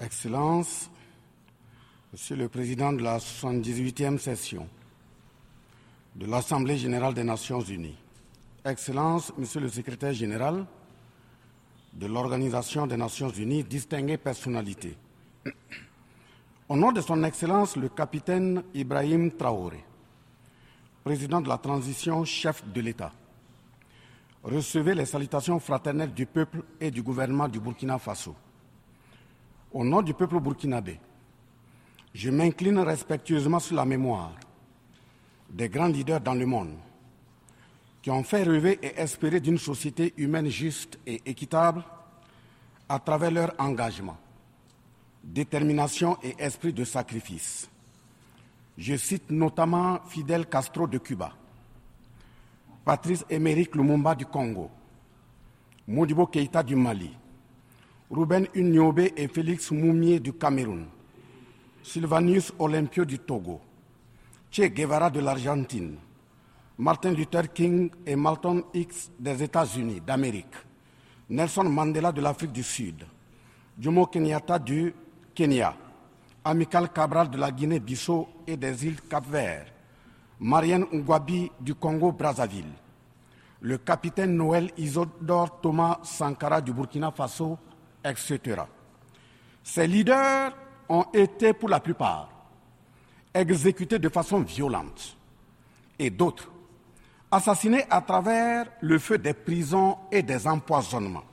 Excellences, Monsieur le Président de la 78e session de l'Assemblée générale des Nations unies, Excellences, Monsieur le Secrétaire général de l'Organisation des Nations unies, distinguées personnalités, au nom de Son Excellence le capitaine Ibrahim Traoré, président de la transition, chef de l'État, recevez les salutations fraternelles du peuple et du gouvernement du Burkina Faso. Au nom du peuple burkinabé, je m'incline respectueusement sur la mémoire des grands leaders dans le monde qui ont fait rêver et espérer d'une société humaine juste et équitable à travers leur engagement, détermination et esprit de sacrifice. Je cite notamment Fidel Castro de Cuba, Patrice Émeric Lumumba du Congo, Modibo Keïta du Mali, Ruben Unyobe et Félix Moumier du Cameroun, Sylvanus Olympio du Togo, Che Guevara de l'Argentine, Martin Luther King et Malcolm X des États-Unis d'Amérique, Nelson Mandela de l'Afrique du Sud, Jomo Kenyatta du Kenya, Amical Cabral de la Guinée-Bissau et des îles Cap-Vert, Marianne Ngwabi du Congo-Brazzaville, le capitaine Noël Isodore Thomas Sankara du Burkina Faso, etc. Ces leaders ont été pour la plupart exécutés de façon violente et d'autres assassinés à travers le feu des prisons et des empoisonnements.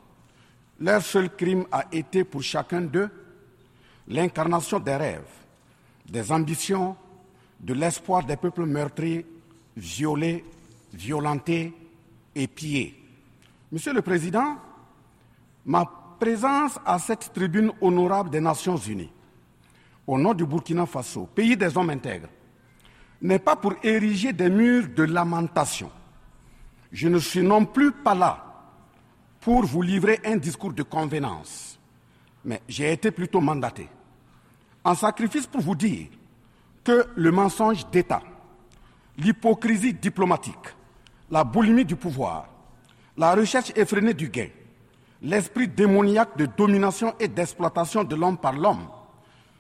Leur seul crime a été pour chacun d'eux l'incarnation des rêves, des ambitions, de l'espoir des peuples meurtris, violés, violentés et pillés. Monsieur le Président, ma présence à cette tribune honorable des Nations Unies, au nom du Burkina Faso, pays des hommes intègres, n'est pas pour ériger des murs de lamentation. Je ne suis non plus pas là pour vous livrer un discours de convenance, mais j'ai été plutôt mandaté en sacrifice pour vous dire que le mensonge d'État, l'hypocrisie diplomatique, la boulimie du pouvoir, la recherche effrénée du gain, l'esprit démoniaque de domination et d'exploitation de l'homme par l'homme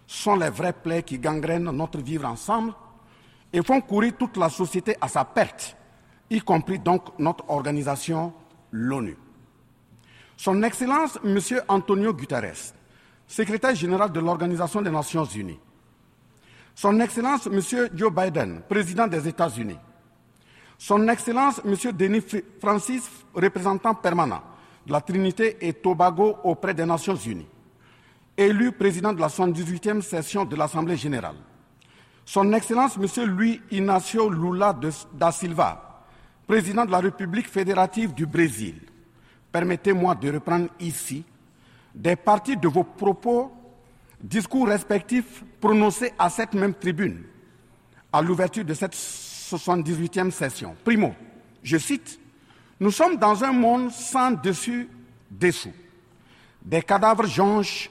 sont les vrais plaies qui gangrènent notre vivre ensemble et font courir toute la société à sa perte, y compris donc notre organisation, l'ONU. Son Excellence, M. Antonio Guterres, secrétaire général de l'Organisation des Nations Unies, son Excellence M. Joe Biden, président des États-Unis, Son Excellence M. Denis Francis, représentant permanent la Trinité et Tobago auprès des Nations Unies, élu président de la 78e session de l'Assemblée générale, Son Excellence M. Luis Inácio Lula da Silva, président de la République fédérative du Brésil, permettez-moi de reprendre ici des parties de vos propos, discours respectifs prononcés à cette même tribune à l'ouverture de cette 78e session. Primo, je cite, Nous sommes dans un monde sans dessus dessous. Des cadavres jonchent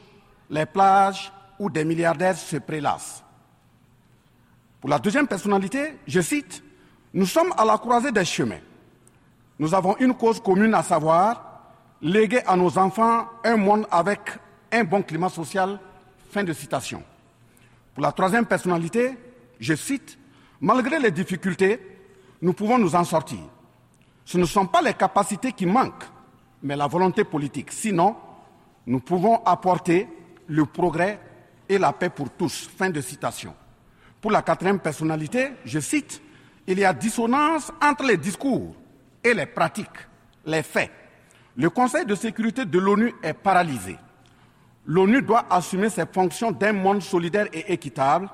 les plages où des milliardaires se prélassent. Pour la deuxième personnalité, je cite, Nous sommes à la croisée des chemins. Nous avons une cause commune à savoir léguer à nos enfants un monde avec un bon climat social. Fin de citation. Pour la troisième personnalité, je cite, Malgré les difficultés, nous pouvons nous en sortir. Ce ne sont pas les capacités qui manquent, mais la volonté politique. Sinon, nous pouvons apporter le progrès et la paix pour tous. Fin de citation. Pour la quatrième personnalité, je cite, Il y a dissonance entre les discours et les pratiques, les faits. Le Conseil de sécurité de l'ONU est paralysé. L'ONU doit assumer ses fonctions d'un monde solidaire et équitable,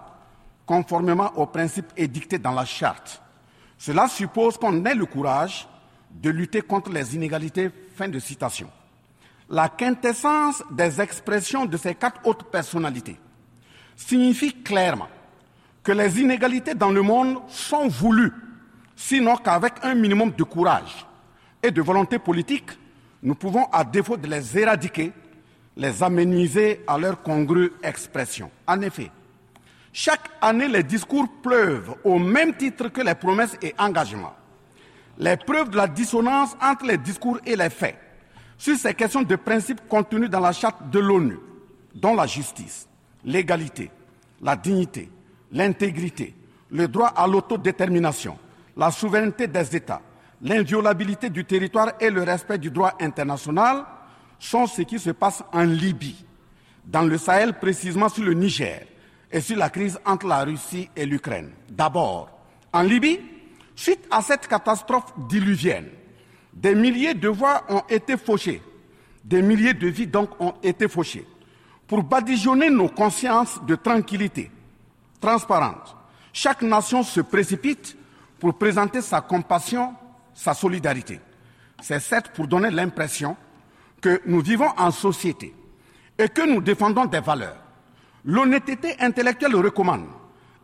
conformément aux principes édictés dans la charte. Cela suppose qu'on ait le courage de lutter contre les inégalités. Fin de citation. La quintessence des expressions de ces quatre autres personnalités signifie clairement que les inégalités dans le monde sont voulues, sinon qu'avec un minimum de courage et de volonté politique, nous pouvons, à défaut de les éradiquer, les amenuiser à leur congrue expression. En effet, chaque année, les discours pleuvent au même titre que les promesses et engagements. Les preuves de la dissonance entre les discours et les faits sur ces questions de principe contenues dans la charte de l'ONU dont la justice, l'égalité, la dignité, l'intégrité, le droit à l'autodétermination, la souveraineté des États, l'inviolabilité du territoire et le respect du droit international sont ce qui se passe en Libye, dans le Sahel précisément sur le Niger et sur la crise entre la Russie et l'Ukraine. D'abord, en Libye, suite à cette catastrophe diluvienne, des milliers de voix ont été fauchées, des milliers de vies donc ont été fauchées, pour badigeonner nos consciences de tranquillité transparente. Chaque nation se précipite pour présenter sa compassion, sa solidarité. C'est certes pour donner l'impression que nous vivons en société et que nous défendons des valeurs. L'honnêteté intellectuelle recommande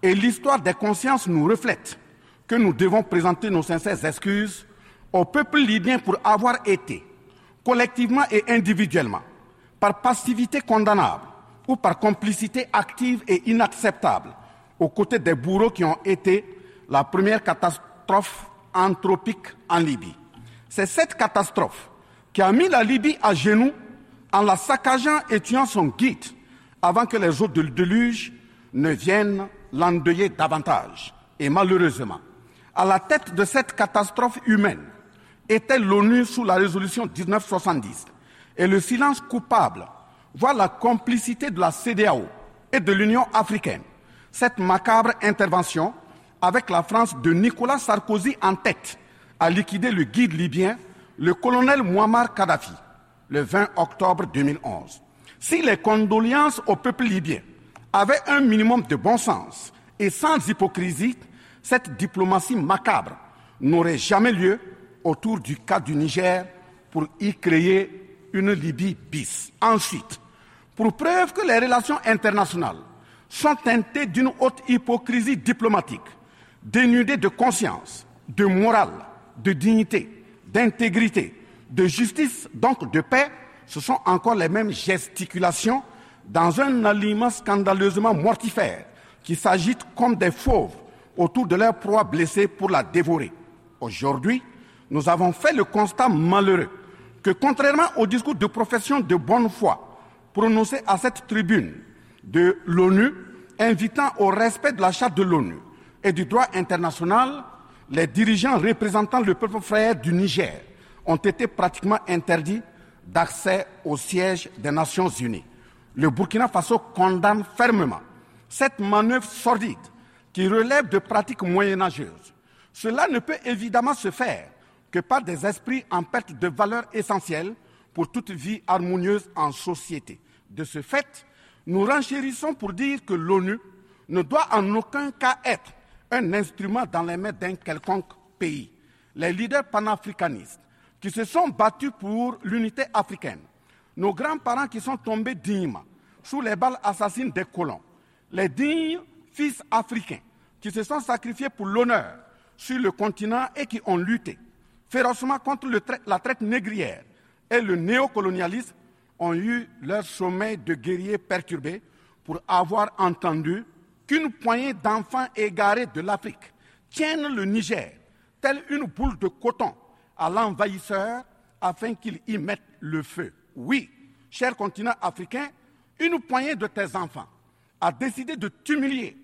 et l'histoire des consciences nous reflète que nous devons présenter nos sincères excuses au peuple libyen pour avoir été, collectivement et individuellement, par passivité condamnable ou par complicité active et inacceptable, aux côtés des bourreaux qui ont été la première catastrophe anthropique en Libye. C'est cette catastrophe qui a mis la Libye à genoux en la saccageant et tuant son guide avant que les eaux de déluge ne viennent l'endeuiller davantage. Et malheureusement, à la tête de cette catastrophe humaine était l'ONU sous la résolution 1970. Et le silence coupable voit la complicité de la CDAO et de l'Union africaine. Cette macabre intervention, avec la France de Nicolas Sarkozy en tête, a liquidé le guide libyen, le colonel Muammar Kadhafi, le 20 octobre 2011. Si les condoléances au peuple libyen avaient un minimum de bon sens et sans hypocrisie, cette diplomatie macabre n'aurait jamais lieu autour du cas du Niger pour y créer une Libye bis. Ensuite, pour preuve que les relations internationales sont teintées d'une haute hypocrisie diplomatique, dénudées de conscience, de morale, de dignité, d'intégrité, de justice, donc de paix, ce sont encore les mêmes gesticulations dans un aliment scandaleusement mortifère qui s'agitent comme des fauves autour de leur proie blessée pour la dévorer. Aujourd'hui, nous avons fait le constat malheureux que contrairement au discours de profession de bonne foi prononcé à cette tribune de l'ONU, invitant au respect de la charte de l'ONU et du droit international, les dirigeants représentant le peuple frère du Niger ont été pratiquement interdits d'accès au siège des Nations Unies. Le Burkina Faso condamne fermement cette manœuvre sordide qui relève de pratiques moyenâgeuses. Cela ne peut évidemment se faire que par des esprits en perte de valeur essentielle pour toute vie harmonieuse en société. De ce fait, nous renchérissons pour dire que l'ONU ne doit en aucun cas être un instrument dans les mains d'un quelconque pays. Les leaders panafricanistes qui se sont battus pour l'unité africaine, nos grands-parents qui sont tombés dignement sous les balles assassines des colons, les dignes fils africains qui se sont sacrifiés pour l'honneur sur le continent et qui ont lutté férocement contre la traite négrière et le néocolonialisme ont eu leur sommeil de guerriers perturbé pour avoir entendu qu'une poignée d'enfants égarés de l'Afrique tiennent le Niger, telle une boule de coton, à l'envahisseur afin qu'il y mette le feu. Oui, cher continent africain, une poignée de tes enfants a décidé de t'humilier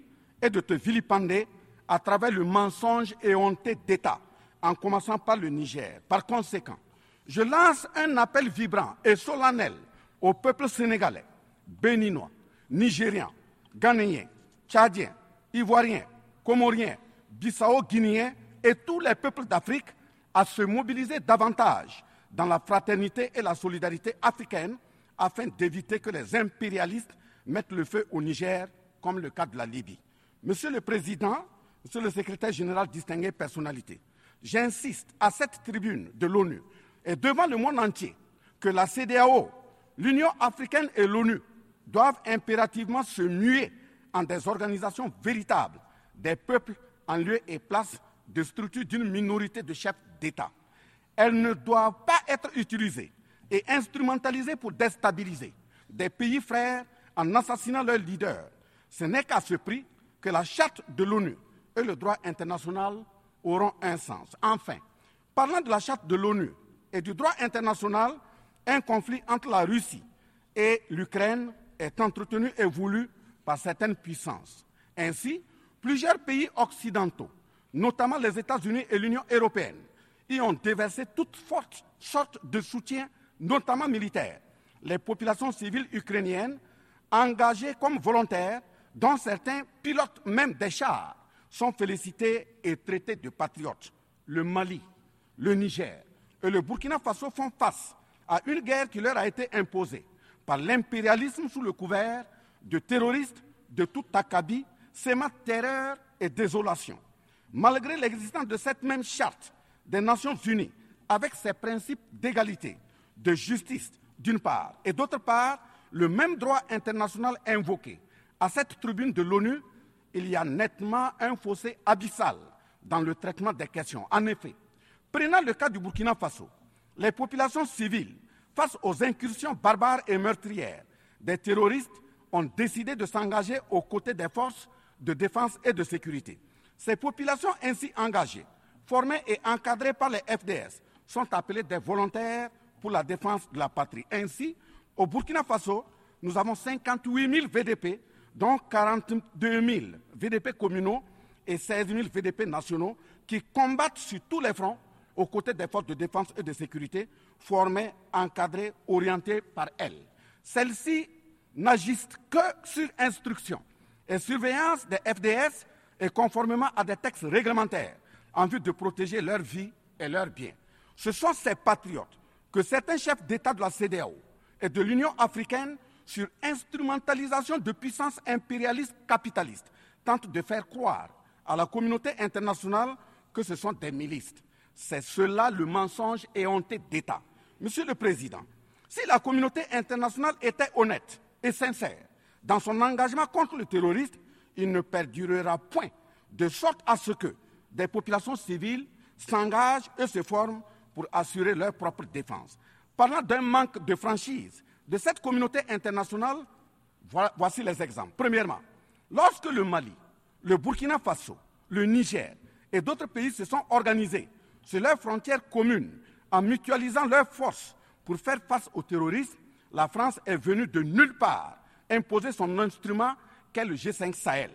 et de te vilipender à travers le mensonge éhonté d'État, en commençant par le Niger. Par conséquent, je lance un appel vibrant et solennel au peuple sénégalais, béninois, nigérien, ghanéen, tchadien, ivoirien, comorien, bissau-guinéen et tous les peuples d'Afrique à se mobiliser davantage dans la fraternité et la solidarité africaine afin d'éviter que les impérialistes mettent le feu au Niger, comme le cas de la Libye. Monsieur le Président, Monsieur le Secrétaire général, distingué personnalité, j'insiste à cette tribune de l'ONU et devant le monde entier que la CDAO, l'Union africaine et l'ONU doivent impérativement se muer en des organisations véritables des peuples en lieu et place de structures d'une minorité de chefs d'État. Elles ne doivent pas être utilisées et instrumentalisées pour déstabiliser des pays frères en assassinant leurs leaders. Ce n'est qu'à ce prix que la charte de l'ONU et le droit international auront un sens. Enfin, parlant de la charte de l'ONU et du droit international, un conflit entre la Russie et l'Ukraine est entretenu et voulu par certaines puissances. Ainsi, plusieurs pays occidentaux, notamment les États-Unis et l'Union européenne, y ont déversé toutes sortes de soutien, notamment militaire. Les populations civiles ukrainiennes, engagées comme volontaires, dont certains pilotes même des chars, sont félicités et traités de patriotes. Le Mali, le Niger et le Burkina Faso font face à une guerre qui leur a été imposée par l'impérialisme sous le couvert de terroristes de tout acabit, sémat terreur et désolation. Malgré l'existence de cette même charte des Nations Unies, avec ses principes d'égalité, de justice d'une part, et d'autre part, le même droit international invoqué à cette tribune de l'ONU, il y a nettement un fossé abyssal dans le traitement des questions. En effet, prenant le cas du Burkina Faso, les populations civiles, face aux incursions barbares et meurtrières des terroristes, ont décidé de s'engager aux côtés des forces de défense et de sécurité. Ces populations ainsi engagées, formées et encadrées par les FDS, sont appelées des volontaires pour la défense de la patrie. Ainsi, au Burkina Faso, nous avons 58 000 VDP, dont 42 000 VDP communaux et 16 000 VDP nationaux, qui combattent sur tous les fronts aux côtés des forces de défense et de sécurité, formées, encadrées, orientées par elles. Celles-ci n'agissent que sur instruction et surveillance des FDS et conformément à des textes réglementaires en vue de protéger leur vie et leurs biens. Ce sont ces patriotes que certains chefs d'État de la CDAO et de l'Union africaine, sur instrumentalisation de puissances impérialistes capitalistes, tentent de faire croire à la communauté internationale que ce sont des milices. C'est cela le mensonge éhonté d'État. Monsieur le Président, si la communauté internationale était honnête et sincère dans son engagement contre le terrorisme, il ne perdurera point de sorte à ce que des populations civiles s'engagent et se forment pour assurer leur propre défense. Parlant d'un manque de franchise de cette communauté internationale, voici les exemples. Premièrement, lorsque le Mali, le Burkina Faso, le Niger et d'autres pays se sont organisés sur leurs frontières communes en mutualisant leurs forces pour faire face au terrorisme, la France est venue de nulle part imposer son instrument qu'est le G5 Sahel.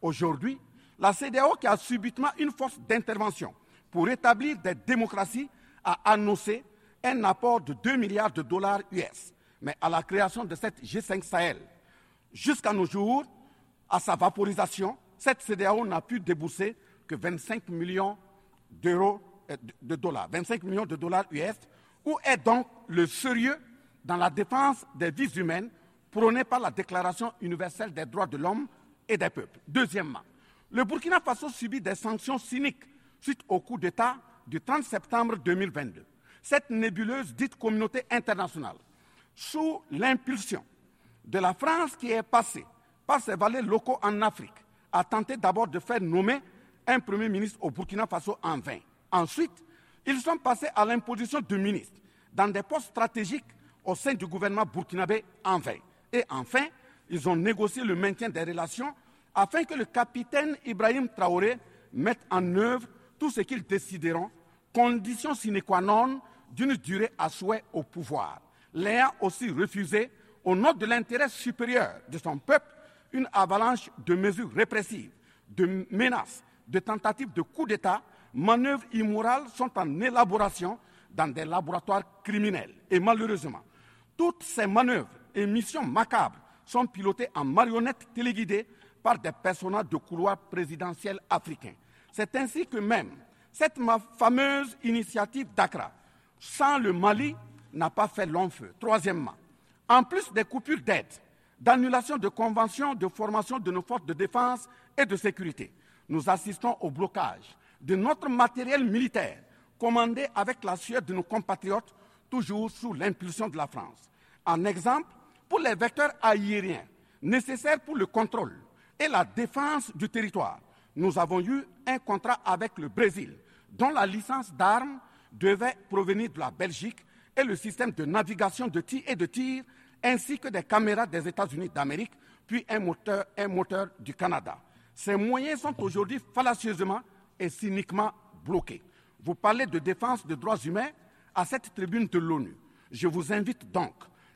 Aujourd'hui, la CDAO, qui a subitement une force d'intervention pour établir des démocraties, a annoncé un apport de 2 milliards de dollars US. Mais à la création de cette G5 Sahel, jusqu'à nos jours, à sa vaporisation, cette CDAO n'a pu débourser que 25 millions d'euros euh, de dollars, 25 millions de dollars US. Où est donc le sérieux dans la défense des vies humaines prônée par la Déclaration universelle des droits de l'homme et des peuples Deuxièmement, le Burkina Faso subit des sanctions cyniques suite au coup d'État du 30 septembre 2022. Cette nébuleuse dite communauté internationale, sous l'impulsion de la France qui est passée par ses valets locaux en Afrique, a tenté d'abord de faire nommer un Premier ministre au Burkina Faso en vain. Ensuite, ils sont passés à l'imposition de ministres dans des postes stratégiques au sein du gouvernement burkinabé en vain. Et enfin, ils ont négocié le maintien des relations afin que le capitaine Ibrahim Traoré mette en œuvre tout ce qu'ils décideront, condition sine qua non d'une durée à souhait au pouvoir. L'ayant aussi refusé, au nom de l'intérêt supérieur de son peuple, une avalanche de mesures répressives, de menaces, de tentatives de coup d'État, manœuvres immorales sont en élaboration dans des laboratoires criminels. Et malheureusement, toutes ces manœuvres et missions macabres sont pilotées en marionnettes téléguidées par des personnages de couloir présidentiel africains. C'est ainsi que même cette fameuse initiative d'Accra, sans le Mali, n'a pas fait long feu. Troisièmement, en plus des coupures d'aide, d'annulation de conventions de formation de nos forces de défense et de sécurité, nous assistons au blocage de notre matériel militaire commandé avec la sueur de nos compatriotes, toujours sous l'impulsion de la France. En exemple, pour les vecteurs aériens nécessaires pour le contrôle et la défense du territoire, nous avons eu un contrat avec le Brésil, dont la licence d'armes devait provenir de la Belgique et le système de navigation de tir et de tir, ainsi que des caméras des États-Unis d'Amérique, puis un moteur, un moteur du Canada. Ces moyens sont aujourd'hui fallacieusement et cyniquement bloqués. Vous parlez de défense des droits humains à cette tribune de l'ONU. Je vous invite donc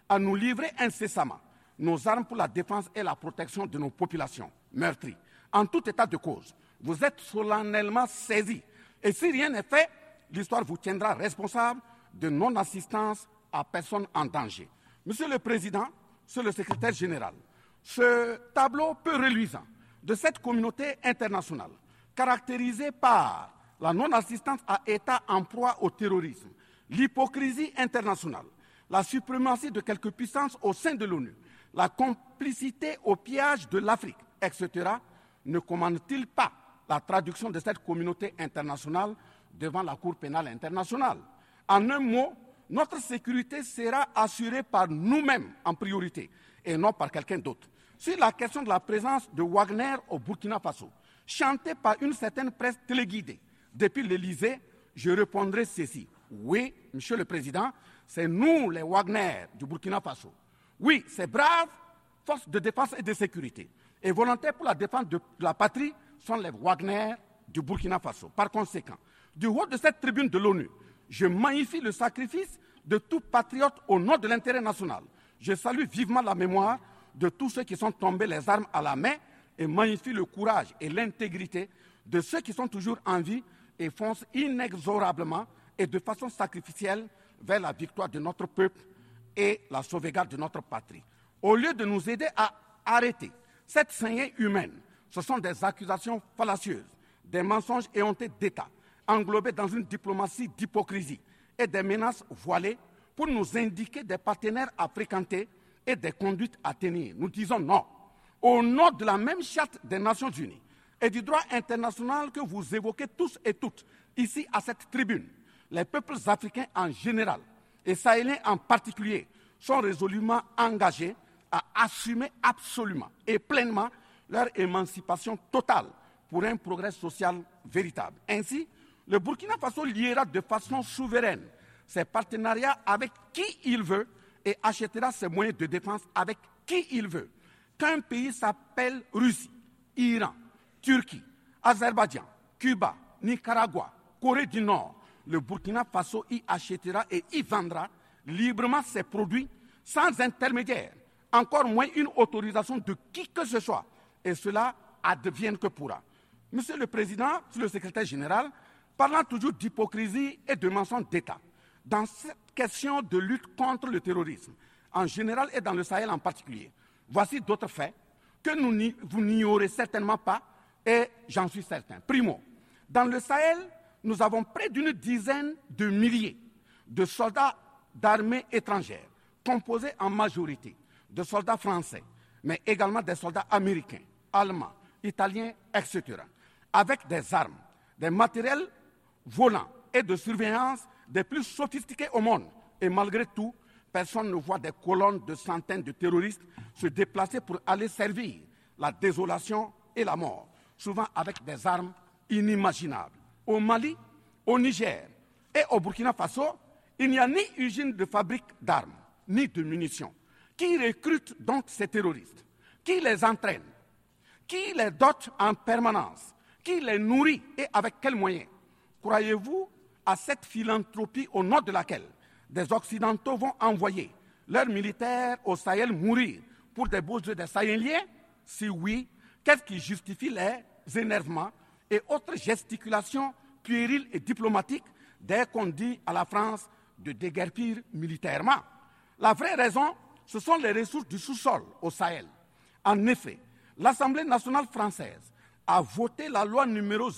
à nous livrer incessamment nos armes pour la défense et la protection de nos populations meurtries. En tout état de cause, vous êtes solennellement saisis. Et si rien n'est fait, l'histoire vous tiendra responsable de non-assistance à personne en danger. Monsieur le Président, Monsieur le Secrétaire général, ce tableau peu reluisant de cette communauté internationale, caractérisée par la non-assistance à États en proie au terrorisme, l'hypocrisie internationale, la suprématie de quelques puissances au sein de l'ONU, la complicité au pillage de l'Afrique, etc., ne commande-t-il pas la traduction de cette communauté internationale devant la Cour pénale internationale? En un mot, notre sécurité sera assurée par nous-mêmes en priorité et non par quelqu'un d'autre. Sur la question de la présence de Wagner au Burkina Faso, chantée par une certaine presse téléguidée depuis l'Élysée, je répondrai ceci. Oui, Monsieur le Président, c'est nous les Wagner du Burkina Faso. Oui, ces braves forces de défense et de sécurité et volontaires pour la défense de la patrie sont les Wagner du Burkina Faso. Par conséquent, du haut de cette tribune de l'ONU, je magnifie le sacrifice de tout patriote au nom de l'intérêt national. Je salue vivement la mémoire de tous ceux qui sont tombés les armes à la main et magnifie le courage et l'intégrité de ceux qui sont toujours en vie et foncent inexorablement et de façon sacrificielle vers la victoire de notre peuple et la sauvegarde de notre patrie. Au lieu de nous aider à arrêter cette saignée humaine, ce sont des accusations fallacieuses, des mensonges éhontés d'État, englobés dans une diplomatie d'hypocrisie et des menaces voilées pour nous indiquer des partenaires à fréquenter et des conduites à tenir. Nous disons non. Au nom de la même charte des Nations Unies et du droit international que vous évoquez tous et toutes ici à cette tribune, les peuples africains en général et sahéliens en particulier sont résolument engagés à assumer absolument et pleinement leur émancipation totale pour un progrès social véritable. Ainsi, le Burkina Faso liera de façon souveraine ses partenariats avec qui il veut et achètera ses moyens de défense avec qui il veut. Qu'un pays s'appelle Russie, Iran, Turquie, Azerbaïdjan, Cuba, Nicaragua, Corée du Nord, le Burkina Faso y achètera et y vendra librement ses produits sans intermédiaire, encore moins une autorisation de qui que ce soit. Et cela advienne que pourra. Monsieur le Président, Monsieur le Secrétaire général, parlant toujours d'hypocrisie et de mensonge d'État, dans cette question de lutte contre le terrorisme, en général et dans le Sahel en particulier, voici d'autres faits que nous, vous n'ignorez certainement pas, et j'en suis certain. Primo, dans le Sahel, nous avons près d'une dizaine de milliers de soldats d'armées étrangères, composés en majorité de soldats français, mais également des soldats américains, allemands, italiens, etc., avec des armes, des matériels volants et de surveillance des plus sophistiqués au monde. Et malgré tout, personne ne voit des colonnes de centaines de terroristes se déplacer pour aller servir la désolation et la mort, souvent avec des armes inimaginables. Au Mali, au Niger et au Burkina Faso, il n'y a ni usine de fabrique d'armes, ni de munitions. Qui recrute donc ces terroristes? Qui les entraîne? Qui les dote en permanence? Qui les nourrit et avec quels moyens? Croyez-vous à cette philanthropie au nom de laquelle des Occidentaux vont envoyer leurs militaires au Sahel mourir pour des beaux des Sahéliens? Si oui, qu'est-ce qui justifie les énervements et autres gesticulations puériles et diplomatiques dès qu'on dit à la France de déguerpir militairement? La vraie raison, ce sont les ressources du sous-sol au Sahel. En effet, l'Assemblée nationale française a voté la loi numéro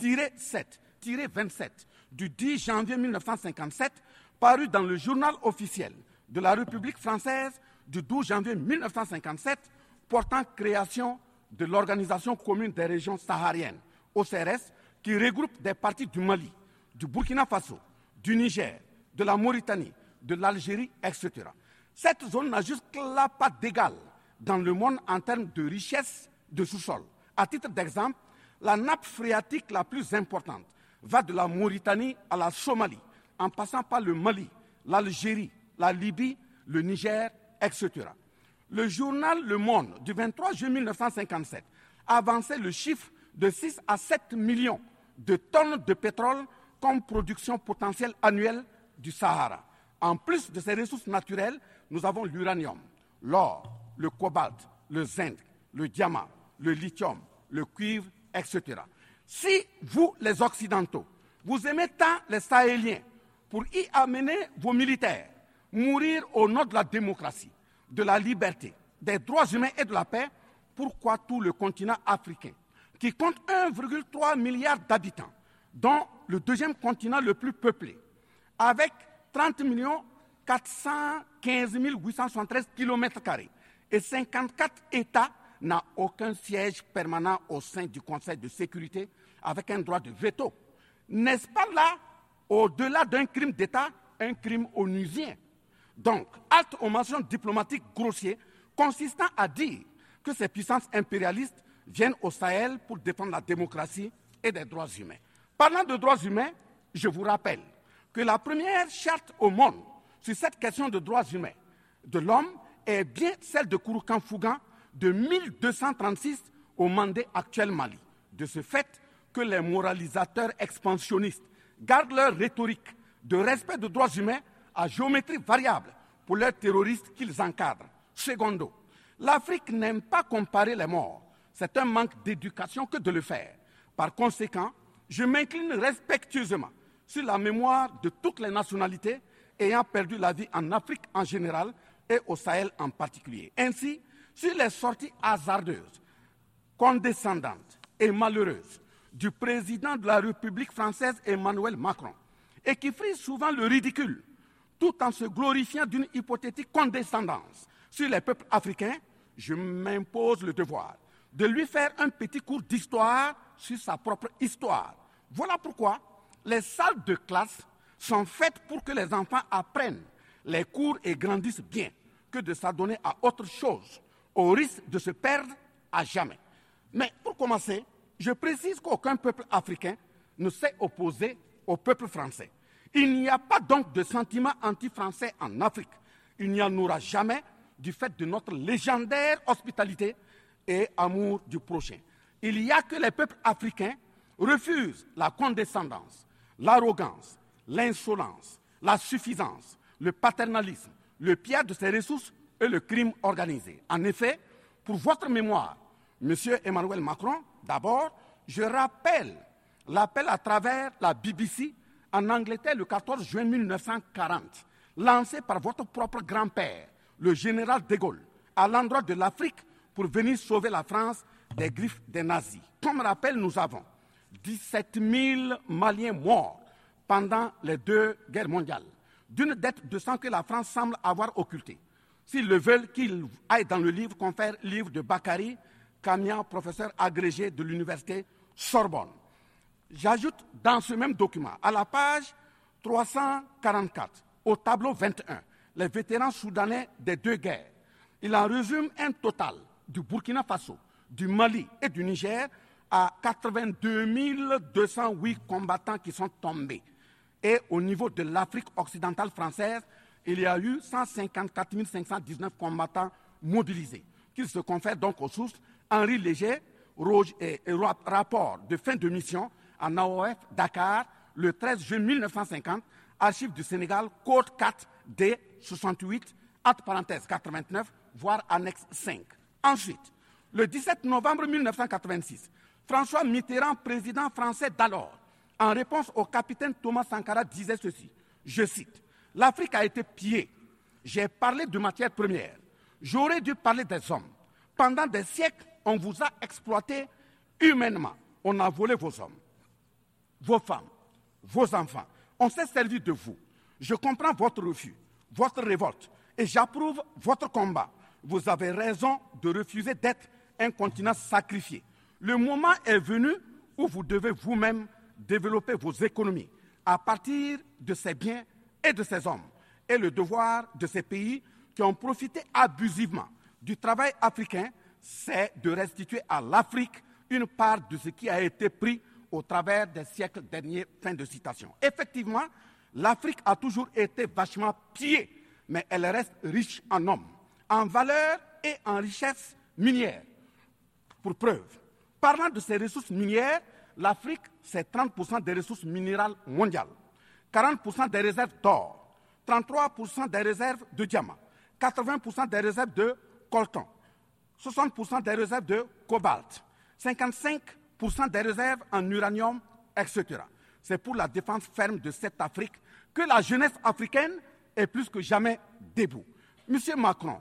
057-7-27 du 10 janvier 1957, parue dans le journal officiel de la République française du 12 janvier 1957, portant création de l'Organisation commune des régions sahariennes, OCRS, qui regroupe des parties du Mali, du Burkina Faso, du Niger, de la Mauritanie, de l'Algérie, etc. Cette zone n'a jusque-là pas d'égal dans le monde en termes de richesse de sous-sol. À titre d'exemple, la nappe phréatique la plus importante va de la Mauritanie à la Somalie, en passant par le Mali, l'Algérie, la Libye, le Niger, etc. Le journal Le Monde du 23 juillet 1957 avançait le chiffre de 6 à 7 millions de tonnes de pétrole comme production potentielle annuelle du Sahara. En plus de ces ressources naturelles, nous avons l'uranium, l'or, le cobalt, le zinc, le diamant, le lithium, le cuivre, etc. Si vous, les Occidentaux, vous aimez tant les Sahéliens pour y amener vos militaires, mourir au nom de la démocratie, de la liberté, des droits humains et de la paix, pourquoi tout le continent africain, qui compte 1,3 milliard d'habitants, dont le deuxième continent le plus peuplé, avec 30 415 873 km et 54 États, n'a aucun siège permanent au sein du Conseil de sécurité avec un droit de veto. N'est-ce pas là, au-delà d'un crime d'État, un crime onusien? Donc, halte aux mentions diplomatiques grossiers consistant à dire que ces puissances impérialistes viennent au Sahel pour défendre la démocratie et des droits humains. Parlant de droits humains, je vous rappelle que la première charte au monde sur cette question de droits humains de l'homme est bien celle de Kouroukan Fougan de 1236 au Mandé actuel Mali. De ce fait que les moralisateurs expansionnistes gardent leur rhétorique de respect des droits humains à géométrie variable pour leurs terroristes qu'ils encadrent. Secondo, l'Afrique n'aime pas comparer les morts. C'est un manque d'éducation que de le faire. Par conséquent, je m'incline respectueusement sur la mémoire de toutes les nationalités ayant perdu la vie en Afrique en général et au Sahel en particulier. Ainsi, sur les sorties hasardeuses, condescendantes et malheureuses du président de la République française Emmanuel Macron, et qui frise souvent le ridicule, tout en se glorifiant d'une hypothétique condescendance sur les peuples africains, je m'impose le devoir de lui faire un petit cours d'histoire sur sa propre histoire. Voilà pourquoi les salles de classe sont faites pour que les enfants apprennent les cours et grandissent bien, que de s'adonner à autre chose, au risque de se perdre à jamais. Mais pour commencer, je précise qu'aucun peuple africain ne s'est opposé au peuple français. Il n'y a pas donc de sentiment anti-français en Afrique. Il n'y en aura jamais du fait de notre légendaire hospitalité et amour du prochain. Il n'y a que les peuples africains refusent la condescendance, l'arrogance, l'insolence, la suffisance, le paternalisme, le pillage de ses ressources et le crime organisé. En effet, pour votre mémoire, Monsieur Emmanuel Macron, d'abord, je rappelle l'appel à travers la BBC en Angleterre le 14 juin 1940, lancé par votre propre grand-père, le général de Gaulle, à l'endroit de l'Afrique pour venir sauver la France des griffes des nazis. Comme rappel, nous avons 17 000 Maliens morts pendant les deux guerres mondiales, d'une dette de sang que la France semble avoir occultée. S'ils le veulent, qu'ils aillent dans le livre, confère livre de Bakary Kamia, professeur agrégé de l'université Sorbonne. J'ajoute dans ce même document, à la page 344, au tableau 21, les vétérans soudanais des deux guerres. Il en résume un total du Burkina Faso, du Mali et du Niger à 82 208 combattants qui sont tombés. Et au niveau de l'Afrique occidentale française, il y a eu 154 519 combattants mobilisés, qui se confèrent donc aux sources Henri Léger, et, rapport de fin de mission en AOF Dakar le 13 juin 1950, archives du Sénégal, code 4 D 68, entre parenthèses 89, voire annexe 5. Ensuite, le 17 novembre 1986, François Mitterrand, président français d'alors, en réponse au capitaine Thomas Sankara, disait ceci, je cite, L'Afrique a été pillée. J'ai parlé de matières premières. J'aurais dû parler des hommes. Pendant des siècles, on vous a exploité humainement. On a volé vos hommes, vos femmes, vos enfants. On s'est servi de vous. Je comprends votre refus, votre révolte, et j'approuve votre combat. Vous avez raison de refuser d'être un continent sacrifié. Le moment est venu où vous devez vous-même développer vos économies à partir de ces biens et de ces hommes. Et le devoir de ces pays qui ont profité abusivement du travail africain, c'est de restituer à l'Afrique une part de ce qui a été pris au travers des siècles derniers. Fin de citation. Effectivement, l'Afrique a toujours été vachement pillée, mais elle reste riche en hommes, en valeur et en richesse minière. Pour preuve, parlant de ces ressources minières, l'Afrique, c'est 30% des ressources minérales mondiales, 40% des réserves d'or, 33% des réserves de diamants, 80% des réserves de coltan, 60% des réserves de cobalt, 55% des réserves en uranium, etc. C'est pour la défense ferme de cette Afrique que la jeunesse africaine est plus que jamais debout. Monsieur Macron,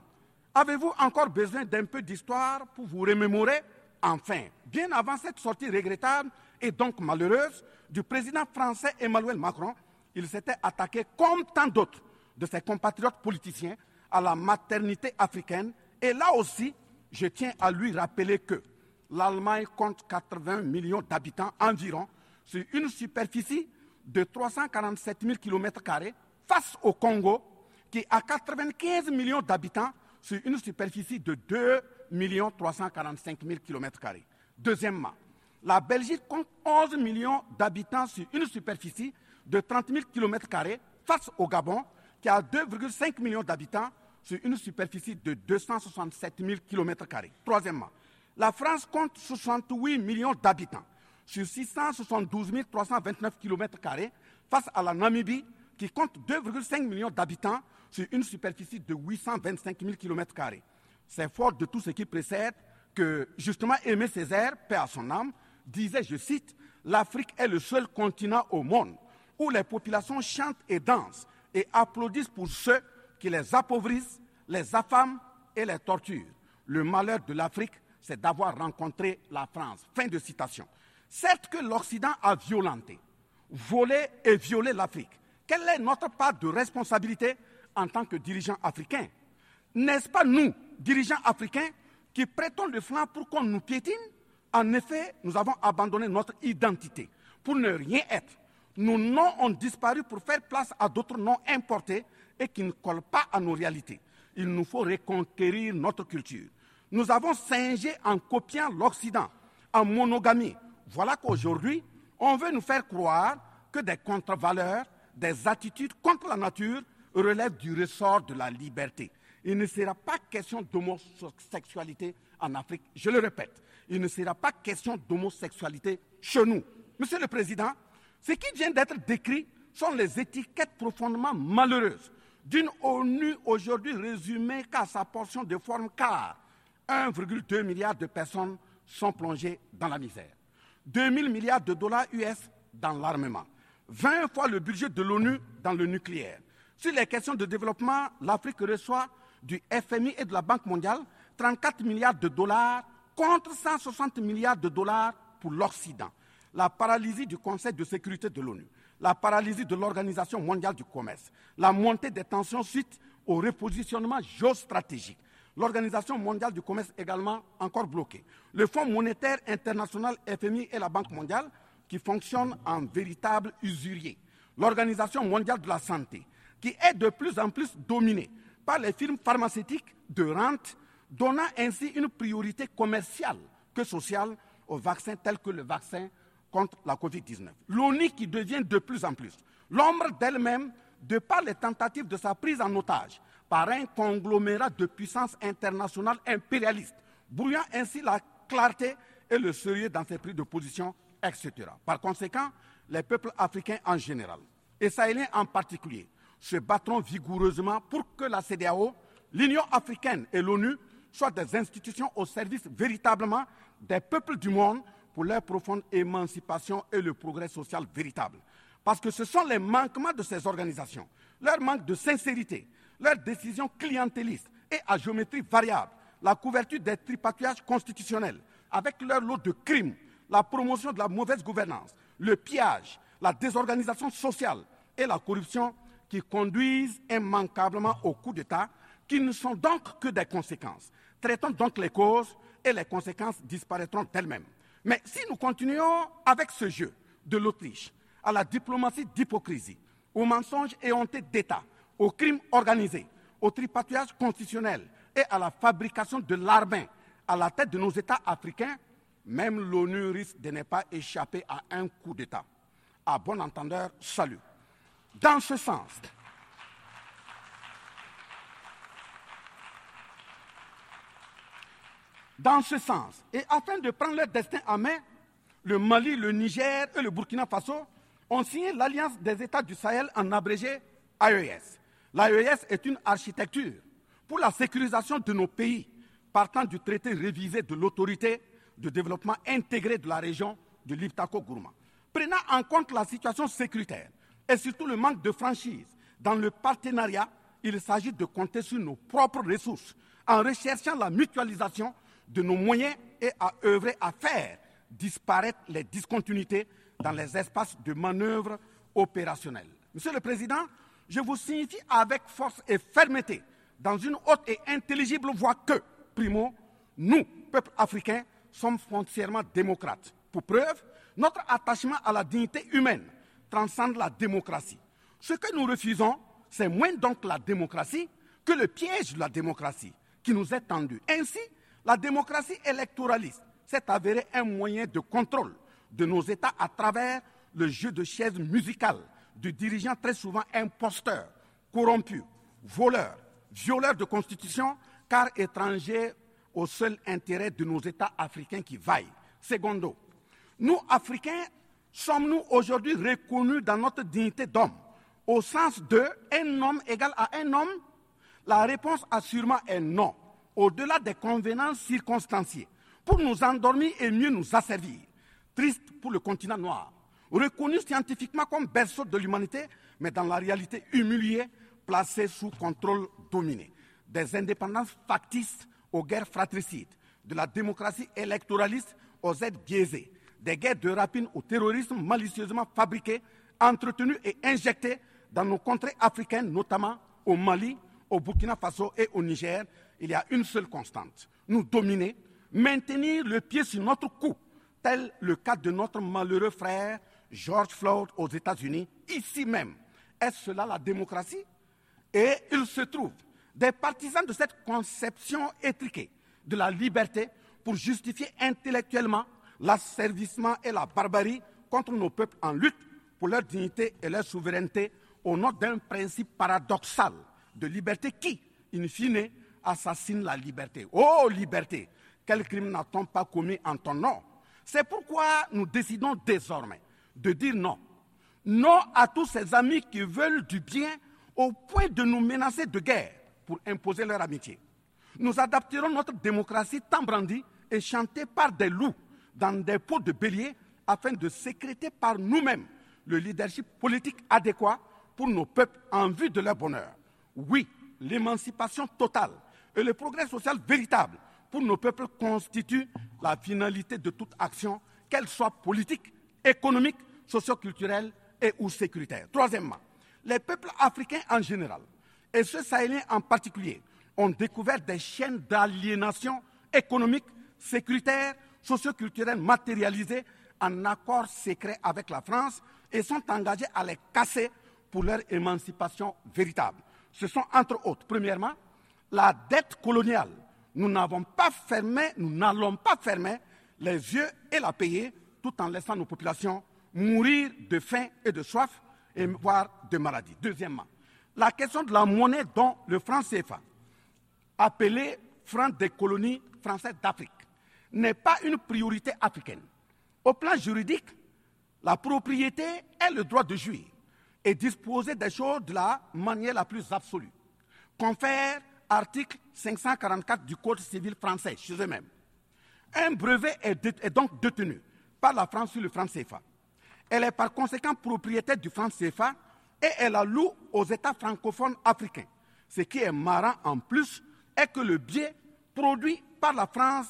avez-vous encore besoin d'un peu d'histoire pour vous remémorer? Enfin, bien avant cette sortie regrettable et donc malheureuse du président français Emmanuel Macron, il s'était attaqué, comme tant d'autres de ses compatriotes politiciens, à la maternité africaine. Et là aussi, je tiens à lui rappeler que l'Allemagne compte 80 millions d'habitants environ sur une superficie de 347 000 km face au Congo, qui a 95 millions d'habitants sur une superficie de 2 345 000 km. Deuxièmement, la Belgique compte 11 millions d'habitants sur une superficie de 30 000 km face au Gabon, qui a 2,5 millions d'habitants sur une superficie de 267 000 km. Troisièmement, la France compte 68 millions d'habitants sur 672 329 km face à la Namibie qui compte 2,5 millions d'habitants sur une superficie de 825 000 km. C'est fort de tout ce qui précède que justement Aimé Césaire, paix à son âme, disait, je cite, L'Afrique est le seul continent au monde où les populations chantent et dansent et applaudissent pour ceux qui les appauvrissent, les affament et les torturent. Le malheur de l'Afrique, c'est d'avoir rencontré la France. Fin de citation. Certes que l'Occident a violenté, volé et violé l'Afrique. Quelle est notre part de responsabilité en tant que dirigeants africains? N'est-ce pas nous, dirigeants africains, qui prêtons le flanc pour qu'on nous piétine? En effet, nous avons abandonné notre identité pour ne rien être. Nos noms ont disparu pour faire place à d'autres noms importés et qui ne collent pas à nos réalités. Il nous faut reconquérir notre culture. Nous avons singé en copiant l'Occident, en monogamie, voilà qu'aujourd'hui, on veut nous faire croire que des contre-valeurs, des attitudes contre la nature relèvent du ressort de la liberté. Il ne sera pas question d'homosexualité en Afrique. Je le répète, il ne sera pas question d'homosexualité chez nous. Monsieur le Président, ce qui vient d'être décrit sont les étiquettes profondément malheureuses d'une ONU aujourd'hui résumée qu'à sa portion de forme car 1,2 milliard de personnes sont plongées dans la misère. 2 000 milliards de dollars US dans l'armement, 20 fois le budget de l'ONU dans le nucléaire. Sur les questions de développement, l'Afrique reçoit du FMI et de la Banque mondiale 34 milliards de dollars contre 160 milliards de dollars pour l'Occident. La paralysie du Conseil de sécurité de l'ONU, la paralysie de l'Organisation mondiale du commerce, la montée des tensions suite au repositionnement géostratégique, L'Organisation mondiale du commerce également encore bloquée. Le Fonds monétaire international FMI et la Banque mondiale qui fonctionnent en véritable usurier. L'Organisation mondiale de la santé qui est de plus en plus dominée par les firmes pharmaceutiques de rente, donnant ainsi une priorité commerciale que sociale aux vaccins tels que le vaccin contre la Covid-19. L'ONU qui devient de plus en plus l'ombre d'elle-même de par les tentatives de sa prise en otage par un conglomérat de puissances internationales impérialistes, brouillant ainsi la clarté et le sérieux dans ses prises de position, etc. Par conséquent, les peuples africains en général, et sahéliens en particulier, se battront vigoureusement pour que la CDAO, l'Union africaine et l'ONU soient des institutions au service véritablement des peuples du monde pour leur profonde émancipation et le progrès social véritable. Parce que ce sont les manquements de ces organisations, leur manque de sincérité, leurs décisions clientélistes et à géométrie variable, la couverture des tripatouillages constitutionnels, avec leur lot de crimes, la promotion de la mauvaise gouvernance, le pillage, la désorganisation sociale et la corruption qui conduisent immanquablement au coup d'État, qui ne sont donc que des conséquences. Traitons donc les causes et les conséquences disparaîtront d'elles-mêmes. Mais si nous continuons avec ce jeu de l'Autriche, à la diplomatie d'hypocrisie, aux mensonges éhontés d'État, au crime organisé, au tripatouillage constitutionnel et à la fabrication de l'armée à la tête de nos États africains, même l'ONU risque de ne pas échapper à un coup d'État. À bon entendeur, salut. Dans ce sens, dans ce sens, et afin de prendre leur destin en main, le Mali, le Niger et le Burkina Faso ont signé l'Alliance des États du Sahel en abrégé AES. L'AES est une architecture pour la sécurisation de nos pays, partant du traité révisé de l'autorité de développement intégré de la région de l'Iptako-Gourma. Prenant en compte la situation sécuritaire et surtout le manque de franchise dans le partenariat, il s'agit de compter sur nos propres ressources en recherchant la mutualisation de nos moyens et à œuvrer à faire disparaître les discontinuités dans les espaces de manœuvre opérationnels. Monsieur le Président, je vous signifie avec force et fermeté, dans une haute et intelligible voix, que, primo, nous, peuple africain, sommes foncièrement démocrates. Pour preuve, notre attachement à la dignité humaine transcende la démocratie. Ce que nous refusons, c'est moins donc la démocratie que le piège de la démocratie qui nous est tendu. Ainsi, la démocratie électoraliste s'est avérée un moyen de contrôle de nos États à travers le jeu de chaises musicales de dirigeants très souvent imposteurs, corrompus, voleurs, violeurs de constitution, car étrangers au seul intérêt de nos États africains qui vaillent. Secondo, nous, Africains, sommes-nous aujourd'hui reconnus dans notre dignité d'homme, au sens de un homme égal à un homme? La réponse assurément est non, au-delà des convenances circonstanciées, pour nous endormir et mieux nous asservir. Triste pour le continent noir, reconnu scientifiquement comme berceau de l'humanité, mais dans la réalité humilié, placé sous contrôle dominé. Des indépendances factices aux guerres fratricides, de la démocratie électoraliste aux aides biaisées, des guerres de rapine au terrorisme malicieusement fabriquées, entretenues et injectées dans nos contrées africaines, notamment au Mali, au Burkina Faso et au Niger, il y a une seule constante, nous dominer, maintenir le pied sur notre cou, tel le cas de notre malheureux frère George Floyd aux États-Unis, ici même. Est-ce cela la démocratie? Et il se trouve des partisans de cette conception étriquée de la liberté pour justifier intellectuellement l'asservissement et la barbarie contre nos peuples en lutte pour leur dignité et leur souveraineté au nom d'un principe paradoxal de liberté qui, in fine, assassine la liberté. Oh liberté, quel crime n'a-t-on pas commis en ton nom? C'est pourquoi nous décidons désormais de dire non. Non à tous ces amis qui veulent du bien au point de nous menacer de guerre pour imposer leur amitié. Nous adapterons notre démocratie tant brandie et chantée par des loups dans des pots de bélier afin de sécréter par nous-mêmes le leadership politique adéquat pour nos peuples en vue de leur bonheur. Oui, l'émancipation totale et le progrès social véritable pour nos peuples constituent la finalité de toute action, qu'elle soit politique, économique, socioculturelle et ou sécuritaire. Troisièmement, les peuples africains en général et ceux sahéliens en particulier ont découvert des chaînes d'aliénation économique, sécuritaire, socioculturelle matérialisées en accord secret avec la France et sont engagés à les casser pour leur émancipation véritable. Ce sont entre autres, premièrement, la dette coloniale. Nous n'avons pas fermé, nous n'allons pas fermer les yeux et la payer tout en laissant nos populations mourir de faim et de soif et voire de maladie. Deuxièmement, la question de la monnaie dont le franc CFA, appelé franc des colonies françaises d'Afrique, n'est pas une priorité africaine. Au plan juridique, la propriété est le droit de jouir et disposer des choses de la manière la plus absolue. Confère article 544 du Code civil français chez eux-mêmes. Un brevet est, donc détenu par la France sur le franc CFA. Elle est par conséquent propriétaire du franc CFA et elle la loue aux États francophones africains. Ce qui est marrant en plus est que le biais produit par la France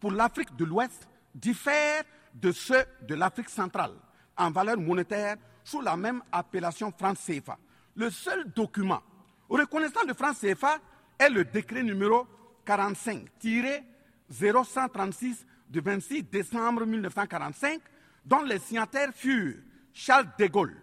pour l'Afrique de l'Ouest diffère de ceux de l'Afrique centrale en valeur monétaire sous la même appellation franc CFA. Le seul document reconnaissant le franc CFA est le décret numéro 45-0136 du 26 décembre 1945, dont les signataires furent Charles de Gaulle,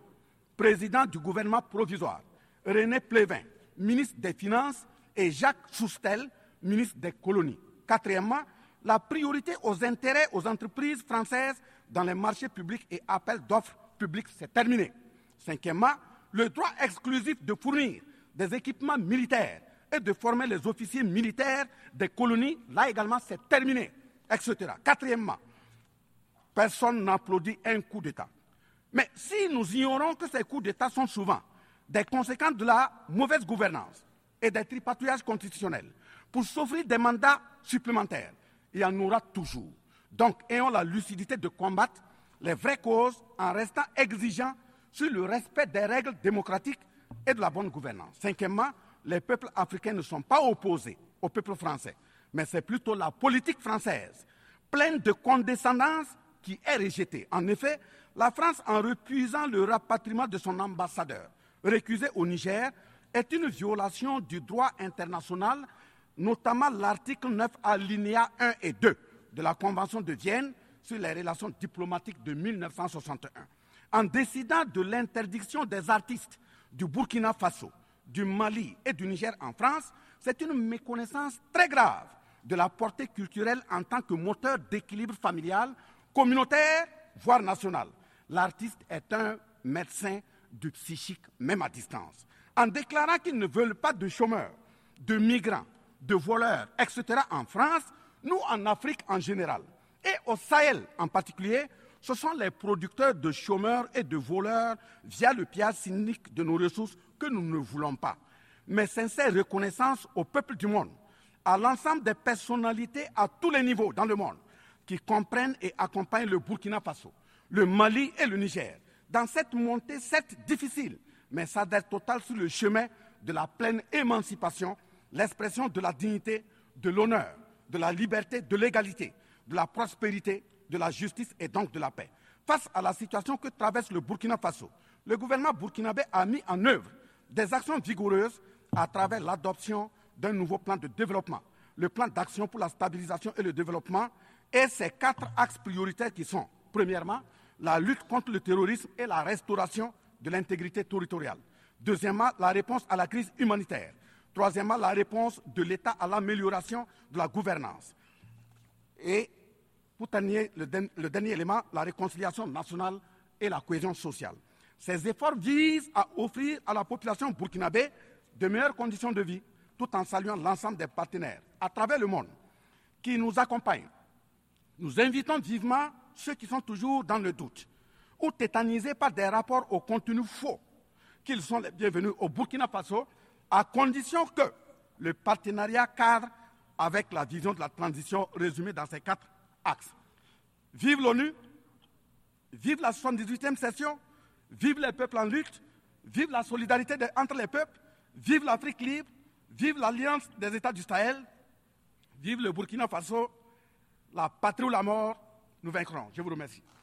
président du gouvernement provisoire, René Plévin, ministre des Finances, et Jacques Soustel, ministre des Colonies. Quatrièmement, la priorité aux intérêts aux entreprises françaises dans les marchés publics et appels d'offres publics, c'est terminé. Cinquièmement, le droit exclusif de fournir des équipements militaires et de former les officiers militaires des colonies, là également, c'est terminé, etc. Quatrièmement, personne n'applaudit un coup d'État. Mais si nous ignorons que ces coups d'État sont souvent des conséquences de la mauvaise gouvernance et des tripatouillages constitutionnels pour s'offrir des mandats supplémentaires. Il y en aura toujours. Donc, ayons la lucidité de combattre les vraies causes en restant exigeants sur le respect des règles démocratiques et de la bonne gouvernance. Cinquièmement, les peuples africains ne sont pas opposés au peuple français, mais c'est plutôt la politique française, pleine de condescendance, qui est rejetée. En effet, la France, en refusant le rapatriement de son ambassadeur récusé au Niger, est une violation du droit international, notamment l'article 9 alinéa 1 et 2 de la Convention de Vienne sur les relations diplomatiques de 1961. En décidant de l'interdiction des artistes du Burkina Faso, du Mali et du Niger en France, c'est une méconnaissance très grave de la portée culturelle en tant que moteur d'équilibre familial, communautaire, voire national. L'artiste est un médecin du psychique, même à distance. En déclarant qu'ils ne veulent pas de chômeurs, de migrants, de voleurs, etc. en France, nous en Afrique en général, et au Sahel en particulier, ce sont les producteurs de chômeurs et de voleurs via le pillage cynique de nos ressources que nous ne voulons pas. Mais sincère reconnaissance au peuple du monde, à l'ensemble des personnalités à tous les niveaux dans le monde qui comprennent et accompagnent le Burkina Faso, le Mali et le Niger dans cette montée, certes difficile, mais s'adhère totale sur le chemin de la pleine émancipation, l'expression de la dignité, de l'honneur, de la liberté, de l'égalité, de la prospérité, de la justice et donc de la paix. Face à la situation que traverse le Burkina Faso, le gouvernement burkinabé a mis en œuvre des actions vigoureuses à travers l'adoption d'un nouveau plan de développement, le plan d'action pour la stabilisation et le développement, et ses quatre axes prioritaires qui sont, premièrement, la lutte contre le terrorisme et la restauration de l'intégrité territoriale. Deuxièmement, la réponse à la crise humanitaire. Troisièmement, la réponse de l'État à l'amélioration de la gouvernance. Et pour terminer, le, dernier élément, la réconciliation nationale et la cohésion sociale. Ces efforts visent à offrir à la population burkinabé de meilleures conditions de vie, tout en saluant l'ensemble des partenaires à travers le monde qui nous accompagnent. Nous invitons vivement ceux qui sont toujours dans le doute ou tétanisés par des rapports au contenu faux qu'ils sont les bienvenus au Burkina Faso, à condition que le partenariat cadre avec la vision de la transition résumée dans ces quatre axes. Vive l'ONU, vive la 78e session, vive les peuples en lutte, vive la solidarité entre les peuples, vive l'Afrique libre, vive l'Alliance des États du Sahel, vive le Burkina Faso, la patrie ou la mort, nous vaincrons. Je vous remercie.